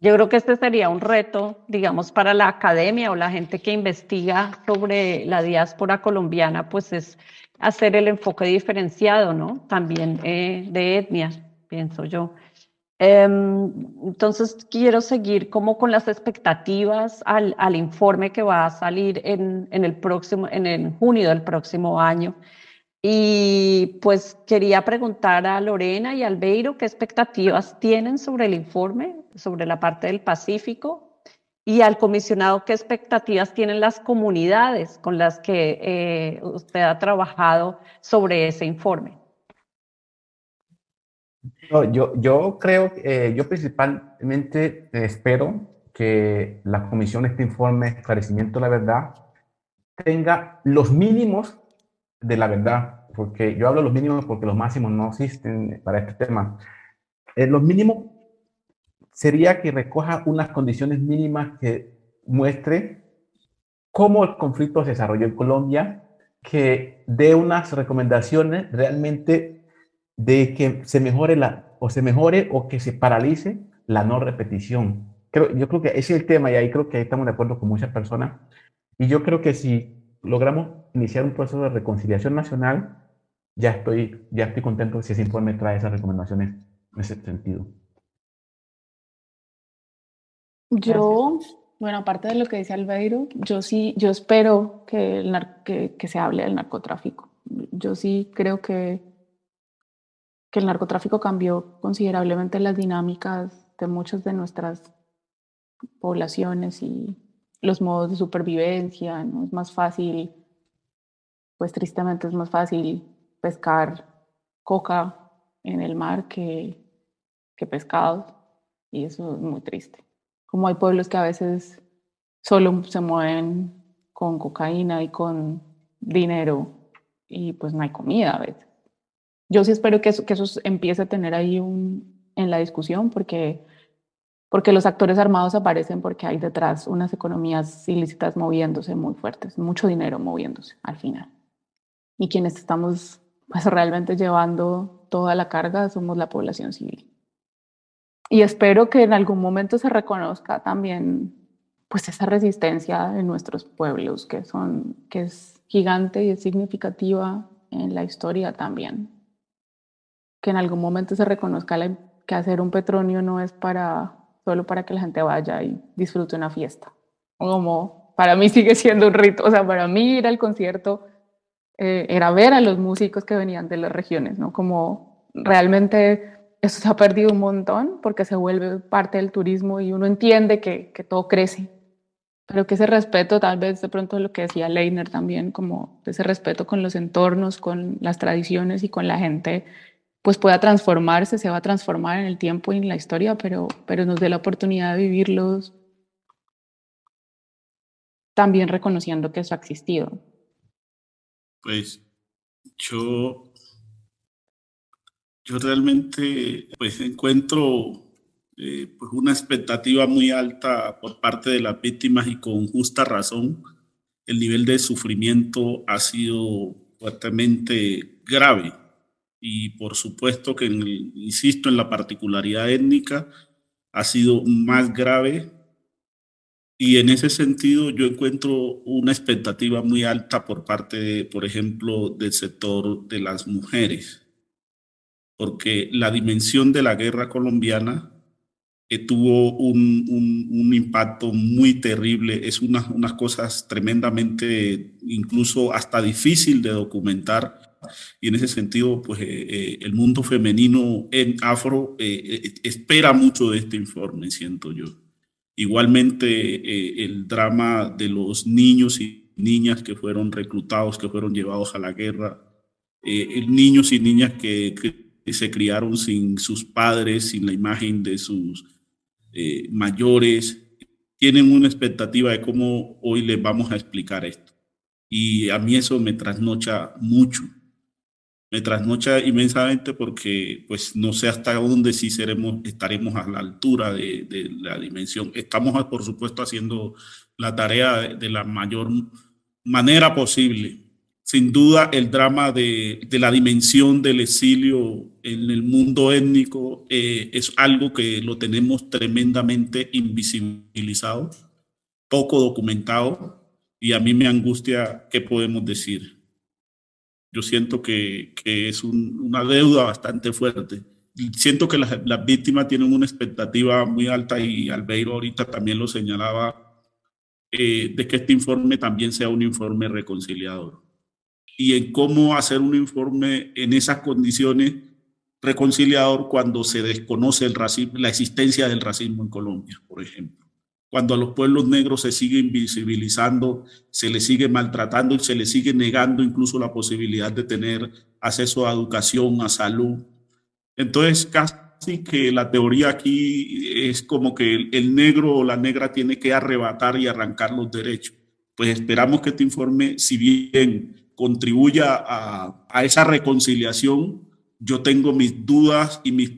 Yo creo que este sería un reto, digamos, para la academia o la gente que investiga sobre la diáspora colombiana, pues es hacer el enfoque diferenciado, ¿no? También eh, de etnia, pienso yo. Em, entonces, quiero seguir como con las expectativas al, al informe que va a salir en, en, el próximo, en el junio del próximo año. Y pues quería preguntar a Lorena y Albeiro qué expectativas tienen sobre el informe, sobre la parte del Pacífico, y al comisionado qué expectativas tienen las comunidades con las que eh, usted ha trabajado sobre ese informe. yo, creo, eh, yo principalmente espero que la comisión, este informe, esclarecimiento de la verdad, tenga los mínimos de la verdad, porque yo hablo de los mínimos porque los máximos no existen para este tema. Eh, los mínimos sería que recoja unas condiciones mínimas que muestre cómo el conflicto se desarrolló en Colombia, que dé unas recomendaciones realmente de que se mejore o se mejore o que se paralice la no repetición. Creo, yo creo que ese es el tema y ahí creo que ahí estamos de acuerdo con muchas personas. Y yo creo que si logramos iniciar un proceso de reconciliación nacional, ya estoy, ya estoy contento si ese informe trae esas recomendaciones en ese sentido. Yo, bueno, aparte de lo que dice Albeiro, yo sí, yo espero que, que, se hable del narcotráfico. Yo sí creo que, que el narcotráfico cambió considerablemente las dinámicas de muchas de nuestras poblaciones y los modos de supervivencia, ¿no? Es más fácil, pues tristemente es más fácil pescar coca en el mar que, que pescados y eso es muy triste. Como hay pueblos que a veces solo se mueven con cocaína y con dinero y pues no hay comida a veces. Yo sí espero que eso, que eso empiece a tener ahí un, en la discusión porque porque los actores armados aparecen porque hay detrás unas economías ilícitas moviéndose muy fuertes, mucho dinero moviéndose al final. Y quienes estamos pues realmente llevando toda la carga somos la población civil. Y espero que en algún momento se reconozca también pues esa resistencia en nuestros pueblos que son que es gigante y es significativa en la historia también. Que en algún momento se reconozca que hacer un petronio no es para solo para que la gente vaya y disfrute una fiesta. Como para mí sigue siendo un rito, o sea, para mí ir al concierto eh, era ver a los músicos que venían de las regiones, ¿no? Como realmente eso se ha perdido un montón porque se vuelve parte del turismo y uno entiende que, que todo crece, pero que ese respeto, tal vez de pronto lo que decía Leiner también, como ese respeto con los entornos, con las tradiciones y con la gente pues pueda transformarse, se va a transformar en el tiempo y en la historia, pero, pero nos dé la oportunidad de vivirlos también reconociendo que eso ha existido. Pues yo, yo realmente pues encuentro eh, pues una expectativa muy alta por parte de las víctimas y con justa razón. El nivel de sufrimiento ha sido fuertemente grave y por supuesto que, insisto, en la particularidad étnica ha sido más grave y en ese sentido yo encuentro una expectativa muy alta por parte, por ejemplo, del sector de las mujeres, porque la dimensión de la guerra colombiana eh, tuvo un, un, impacto muy terrible, es unas unas cosas tremendamente, incluso hasta difícil de documentar y en ese sentido, pues eh, eh, el mundo femenino en afro eh, espera mucho de este informe, siento yo. Igualmente, el drama de los niños y niñas que fueron reclutados, que fueron llevados a la guerra, niños y niñas que, que, se criaron sin sus padres, sin la imagen de sus mayores, tienen una expectativa de cómo hoy les vamos a explicar esto. Y a mí eso me trasnocha mucho me trasnocha inmensamente porque pues no sé hasta dónde sí seremos, estaremos a la altura de, la dimensión. Estamos, por supuesto, haciendo la tarea de, la mayor manera posible. Sin duda, el drama de, de la dimensión del exilio en el mundo étnico eh, es algo que lo tenemos tremendamente invisibilizado, poco documentado, y a mí me angustia qué podemos decir yo siento que, que es una deuda bastante fuerte. Siento que las, las, víctimas tienen una expectativa muy alta y Albeiro ahorita también lo señalaba, eh, de que este informe también sea un informe reconciliador. Y en cómo hacer un informe en esas condiciones reconciliador cuando se desconoce el racismo, la existencia del racismo en Colombia, por ejemplo cuando a los pueblos negros se sigue invisibilizando, se les sigue maltratando y se les sigue negando incluso la posibilidad de tener acceso a educación, a salud. Entonces, casi que la teoría aquí es como que el, negro o la negra tiene que arrebatar y arrancar los derechos. Pues esperamos que este informe, si bien contribuya a, a esa reconciliación, yo tengo mis dudas y mis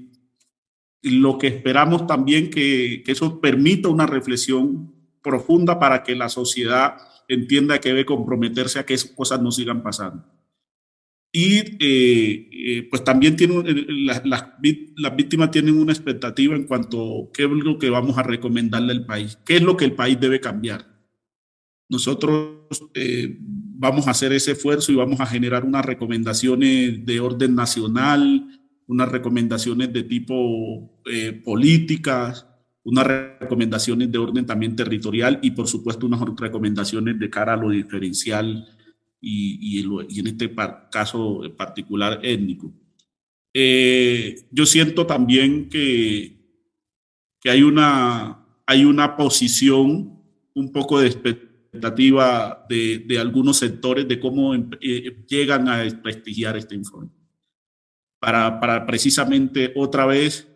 lo que esperamos también que, que eso permita una reflexión profunda para que la sociedad entienda que debe comprometerse a que esas cosas no sigan pasando. Y eh, eh, pues también tiene, eh, las, las, las, víctimas tienen una expectativa en cuanto a qué es lo que vamos a recomendarle al país, qué es lo que el país debe cambiar. Nosotros vamos a hacer ese esfuerzo y vamos a generar unas recomendaciones de orden nacional, unas recomendaciones de tipo eh, políticas, unas recomendaciones de orden también territorial y por supuesto unas recomendaciones de cara a lo diferencial y, y, en este caso particular étnico. Eh, yo siento también que, que hay, una, hay una posición un poco de expectativa de, de algunos sectores de cómo eh, llegan a prestigiar este informe. Para, para precisamente otra vez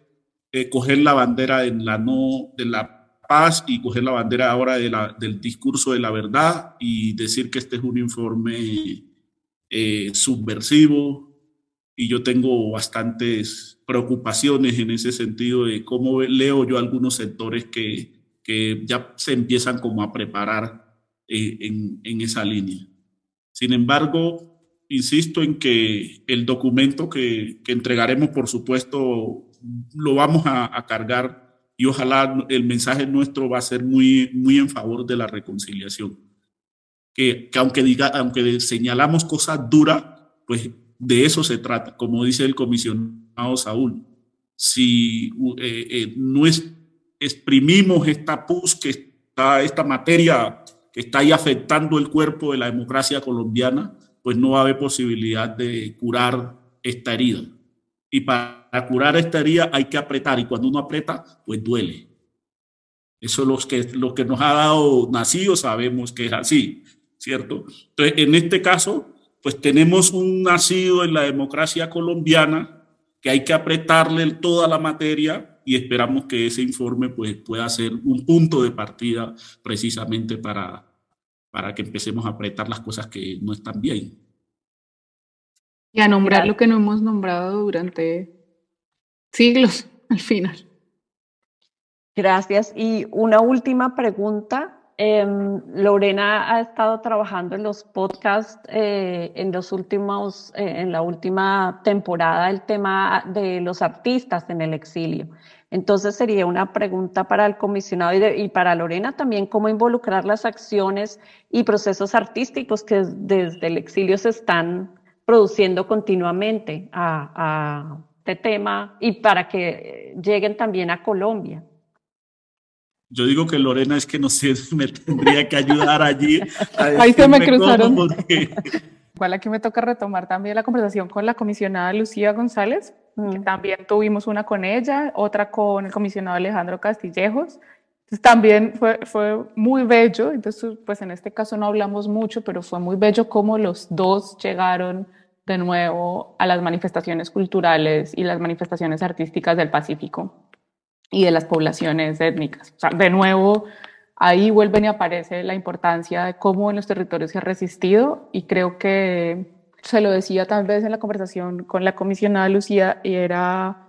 eh, coger la bandera en la no, de la paz y coger la bandera ahora de la, del discurso de la verdad y decir que este es un informe eh, subversivo. Y yo tengo bastantes preocupaciones en ese sentido de cómo leo yo algunos sectores que, que ya se empiezan como a preparar eh, en, en esa línea. Sin embargo, insisto en que el documento que, que entregaremos, por supuesto, lo vamos a, cargar y ojalá el mensaje nuestro va a ser muy, muy en favor de la reconciliación. Que, que aunque, diga, aunque señalamos cosas duras, pues de eso se trata, como dice el comisionado Saúl. Si eh, eh, no es, exprimimos esta pus, que está, esta materia que está ahí afectando el cuerpo de la democracia colombiana, pues no va a haber posibilidad de curar esta herida. Y para curar esta herida hay que apretar y cuando uno aprieta, pues duele. Eso es lo que, lo que nos ha dado nacido, sabemos que es así, ¿cierto? Entonces, en este caso, pues tenemos un nacido en la democracia colombiana que hay que apretarle toda la materia y esperamos que ese informe pues, pueda ser un punto de partida precisamente para, para que empecemos a apretar las cosas que no están bien. Y a nombrar lo que no hemos nombrado durante siglos al final. Gracias. Y una última pregunta. Em, Lorena ha estado trabajando en los podcasts eh, en los últimos, eh, en la última temporada, el tema de los artistas en el exilio. Entonces sería una pregunta para el comisionado y, y, para Lorena también, cómo involucrar las acciones y procesos artísticos que desde el exilio se están produciendo continuamente a, este tema y para que lleguen también a Colombia. Yo digo que Lorena es que no sé, me tendría que ayudar allí. Ahí se me cruzaron. Igual aquí me toca retomar también la conversación con la comisionada Lucía González, que mm. también tuvimos una con ella, otra con el comisionado Alejandro Castillejos. Entonces, también fue, fue muy bello, entonces pues en este caso no hablamos mucho, pero fue muy bello cómo los dos llegaron de nuevo a las manifestaciones culturales y las manifestaciones artísticas del Pacífico y de las poblaciones étnicas. O sea, de nuevo, ahí vuelven y aparece la importancia de cómo en los territorios se ha resistido y creo que se lo decía tal vez en la conversación con la comisionada Lucía y era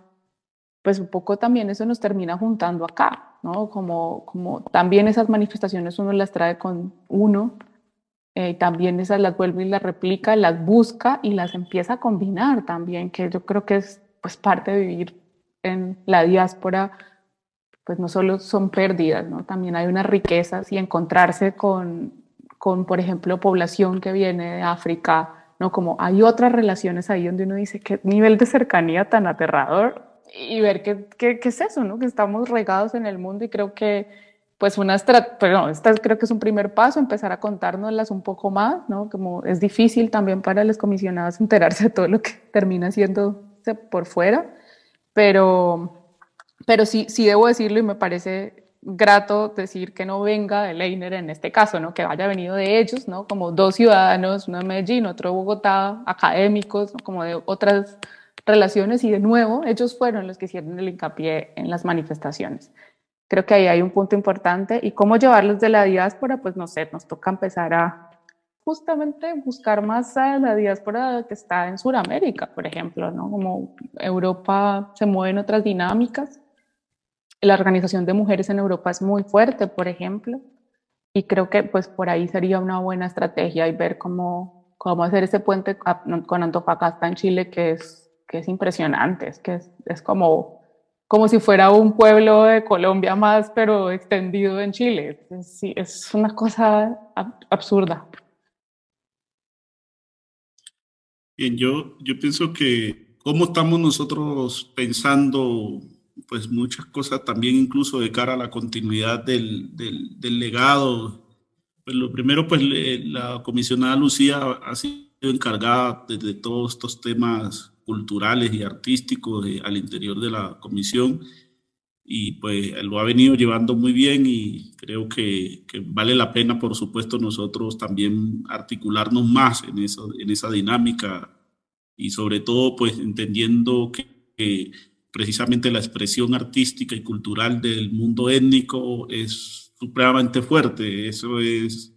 pues un poco también eso nos termina juntando acá, ¿no? Como, como también esas manifestaciones uno las trae con uno eh, también esas las vuelve y las replica, las busca y las empieza a combinar también, que yo creo que es pues parte de vivir en la diáspora, pues no solo son pérdidas, ¿no? también hay unas riquezas y encontrarse con, con, por ejemplo, población que viene de África, ¿no? Como hay otras relaciones ahí donde uno dice, qué nivel de cercanía tan aterrador y ver qué, qué, qué es eso, ¿no? Que estamos regados en el mundo y creo que pues una estrategia, esta creo que es un primer paso, empezar a contárnoslas un poco más, ¿no? Como es difícil también para los comisionados enterarse de todo lo que termina siendo por fuera, pero, pero sí, sí debo decirlo y me parece grato decir que no venga de Leiner en este caso, ¿no? Que haya venido de ellos, ¿no? Como dos ciudadanos, uno de Medellín, otro de Bogotá, académicos, como de otras relaciones y de nuevo ellos fueron los que hicieron el hincapié en las manifestaciones. Creo que ahí hay un punto importante y cómo llevarlos de la diáspora, pues no sé, nos toca empezar a justamente buscar más a la diáspora que está en Sudamérica, por ejemplo, ¿no? Como Europa se mueve en otras dinámicas. La organización de mujeres en Europa es muy fuerte, por ejemplo, y creo que pues por ahí sería una buena estrategia y ver cómo, cómo hacer ese puente con Antofagasta en Chile, que es, que es impresionante, es que es, es como como si fuera un pueblo de Colombia más, pero extendido en Chile. Sí, es una cosa absurda. Bien, yo, yo pienso que cómo estamos nosotros pensando pues muchas cosas también incluso de cara a la continuidad del, del, legado. Pues lo primero, pues la comisionada Lucía ha sido encargada de, todos estos temas culturales y artísticos al interior de la comisión y pues lo ha venido llevando muy bien y creo que, que, vale la pena, por supuesto, nosotros también articularnos más en, eso, en esa dinámica y sobre todo pues entendiendo que, que precisamente la expresión artística y cultural del mundo étnico es supremamente fuerte. Eso es,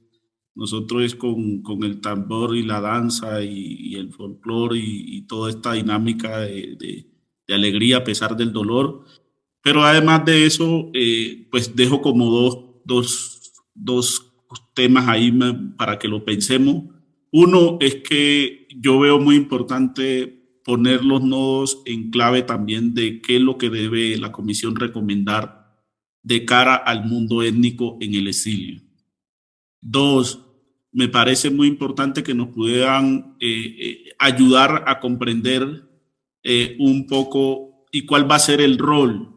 nosotros con, con el tambor y la danza y, y el folclore y, y, toda esta dinámica de, de, de, alegría a pesar del dolor. Pero además de eso, eh, pues dejo como dos, dos, dos temas ahí para que lo pensemos. Uno es que yo veo muy importante poner los nodos en clave también de qué es lo que debe la comisión recomendar de cara al mundo étnico en el exilio. Dos, me parece muy importante que nos puedan eh, eh, ayudar a comprender eh, un poco y cuál va a ser el rol,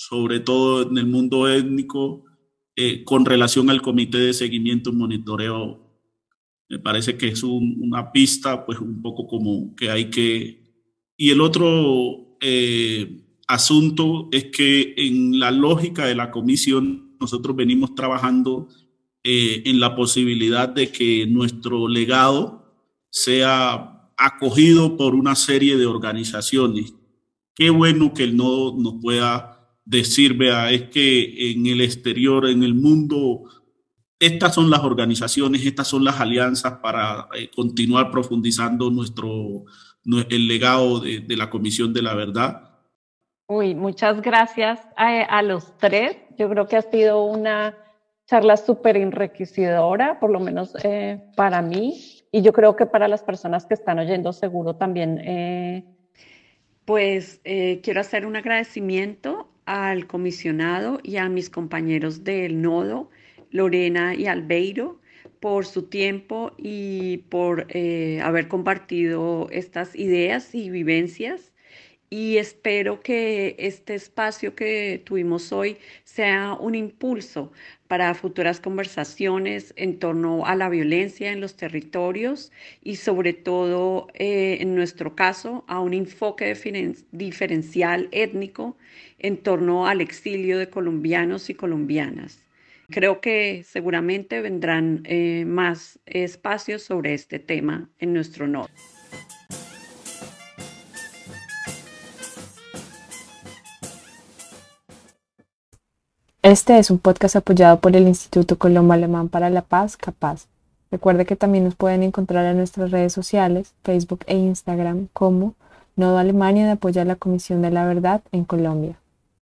sobre todo en el mundo étnico, eh, con relación al comité de seguimiento y monitoreo. Me parece que es un, una pista, pues un poco como que hay que y el otro eh, asunto es que en la lógica de la comisión nosotros venimos trabajando eh, en la posibilidad de que nuestro legado sea acogido por una serie de organizaciones. Qué bueno que el nodo nos pueda decir, vea, es que en el exterior, en el mundo, estas son las organizaciones, estas son las alianzas para eh, continuar profundizando nuestro, el legado de, de, la Comisión de la Verdad. Uy, muchas gracias a, a los tres. Yo creo que ha sido una charla súper enriquecedora, por lo menos eh, para mí, y yo creo que para las personas que están oyendo seguro también. Eh... Pues eh, quiero hacer un agradecimiento al comisionado y a mis compañeros del nodo, Lorena y Albeiro, por su tiempo y por eh, haber compartido estas ideas y vivencias. Y espero que este espacio que tuvimos hoy sea un impulso para futuras conversaciones en torno a la violencia en los territorios y sobre todo, eh, en nuestro caso, a un enfoque diferencial étnico en torno al exilio de colombianos y colombianas. Creo que seguramente vendrán eh, más espacios sobre este tema en nuestro nodo. Este es un podcast apoyado por el Instituto Colombo Alemán para la Paz, Capaz. Recuerde que también nos pueden encontrar en nuestras redes sociales, Facebook e Instagram, como Nodo Alemania de Apoyo a la Comisión de la Verdad en Colombia.